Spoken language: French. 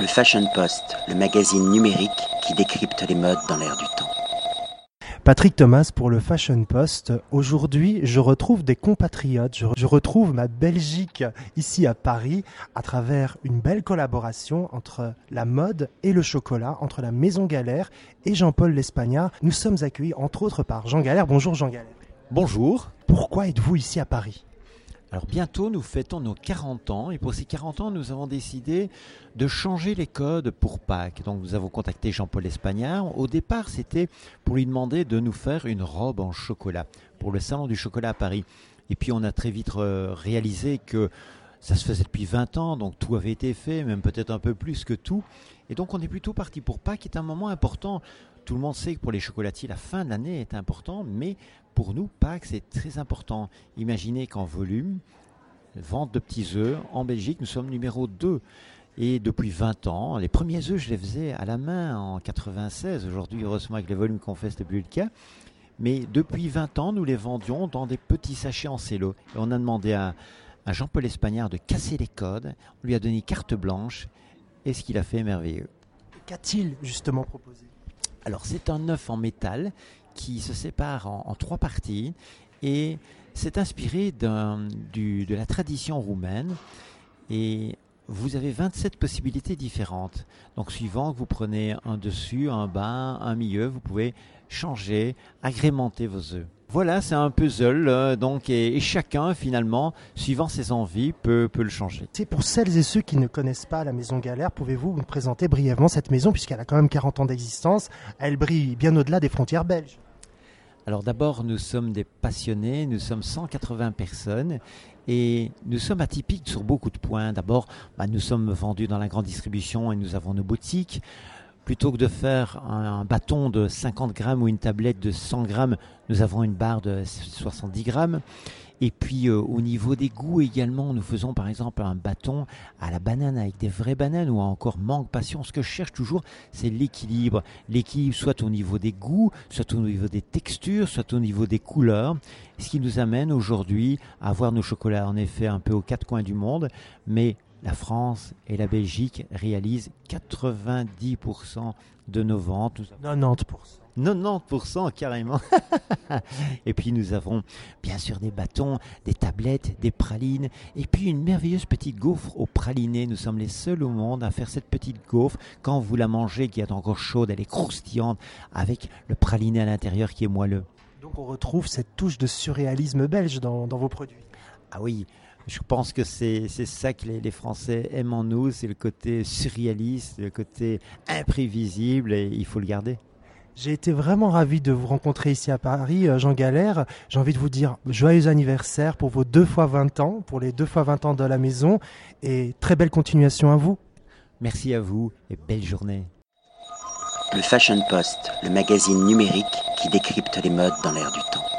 Le Fashion Post, le magazine numérique qui décrypte les modes dans l'air du temps. Patrick Thomas pour le Fashion Post. Aujourd'hui, je retrouve des compatriotes, je, je retrouve ma Belgique ici à Paris à travers une belle collaboration entre la mode et le chocolat, entre la Maison Galère et Jean-Paul L'Espagnat. Nous sommes accueillis entre autres par Jean Galère. Bonjour Jean Galère. Bonjour. Pourquoi êtes-vous ici à Paris? Alors bientôt nous fêtons nos 40 ans et pour ces 40 ans nous avons décidé de changer les codes pour Pâques. Donc nous avons contacté Jean-Paul Espagnard. Au départ c'était pour lui demander de nous faire une robe en chocolat pour le salon du chocolat à Paris. Et puis on a très vite euh, réalisé que ça se faisait depuis 20 ans, donc tout avait été fait, même peut-être un peu plus que tout. Et donc on est plutôt parti pour Pâques, qui est un moment important. Tout le monde sait que pour les chocolatiers, la fin de l'année est important, mais pour nous, Pâques, c'est très important. Imaginez qu'en volume, vente de petits œufs, en Belgique, nous sommes numéro 2. Et depuis 20 ans, les premiers œufs, je les faisais à la main en 96. Aujourd'hui, heureusement, avec les volumes qu'on fait, ce plus le cas. Mais depuis 20 ans, nous les vendions dans des petits sachets en cello. Et on a demandé à, à Jean-Paul Espagnard de casser les codes. On lui a donné carte blanche. Et ce qu'il a fait merveilleux. Qu'a-t-il justement proposé? Alors, c'est un œuf en métal qui se sépare en, trois parties. Et c'est inspiré de la tradition roumaine. Vous avez 27 possibilités différentes. Donc, suivant que vous prenez un dessus, un bas, un milieu, vous pouvez changer, agrémenter vos œufs. Voilà, c'est un puzzle, euh, donc, et, chacun, finalement, suivant ses envies, peut, peut le changer. C'est pour celles et ceux qui ne connaissent pas la Maison Galère, pouvez-vous nous présenter brièvement cette maison puisqu'elle a quand même 40 ans d'existence Elle brille bien au-delà des frontières belges. Alors d'abord, nous sommes des passionnés, nous sommes 180 personnes et nous sommes atypiques sur beaucoup de points. D'abord, bah, nous sommes vendus dans la grande distribution et nous avons nos boutiques. Plutôt que de faire un, bâton de 50 grammes ou une tablette de 100 grammes, nous avons une barre de 70 grammes. Et puis euh, au niveau des goûts également, nous faisons par exemple un bâton à la banane avec des vraies bananes ou encore mangue passion. Ce que je cherche toujours, c'est l'équilibre. L'équilibre soit au niveau des goûts, soit au niveau des textures, soit au niveau des couleurs. Ce qui nous amène aujourd'hui à avoir nos chocolats en effet un peu aux quatre coins du monde, mais la France et la Belgique réalisent 90% de nos ventes. Nous avons 90%. 90% carrément. et puis nous avons bien sûr des bâtons, des tablettes, des pralines, et puis une merveilleuse petite gaufre au praliné. Nous sommes les seuls au monde à faire cette petite gaufre. Quand vous la mangez, qui est encore chaude, elle est croustillante, avec le praliné à l'intérieur qui est moelleux. Donc on retrouve cette touche de surréalisme belge dans, dans vos produits. Ah oui, je pense que c'est c'est ça que les, les Français aiment en nous, c'est le côté surréaliste, le côté imprévisible, et il faut le garder. J'ai été vraiment ravi de vous rencontrer ici à Paris, euh, Jean Galère. J'ai envie de vous dire joyeux anniversaire pour vos deux fois 20 ans, pour les deux fois 20 ans de la maison, et très belle continuation à vous. Merci à vous et belle journée. Le Fashion Post, le magazine numérique qui décrypte les modes dans l'air du temps.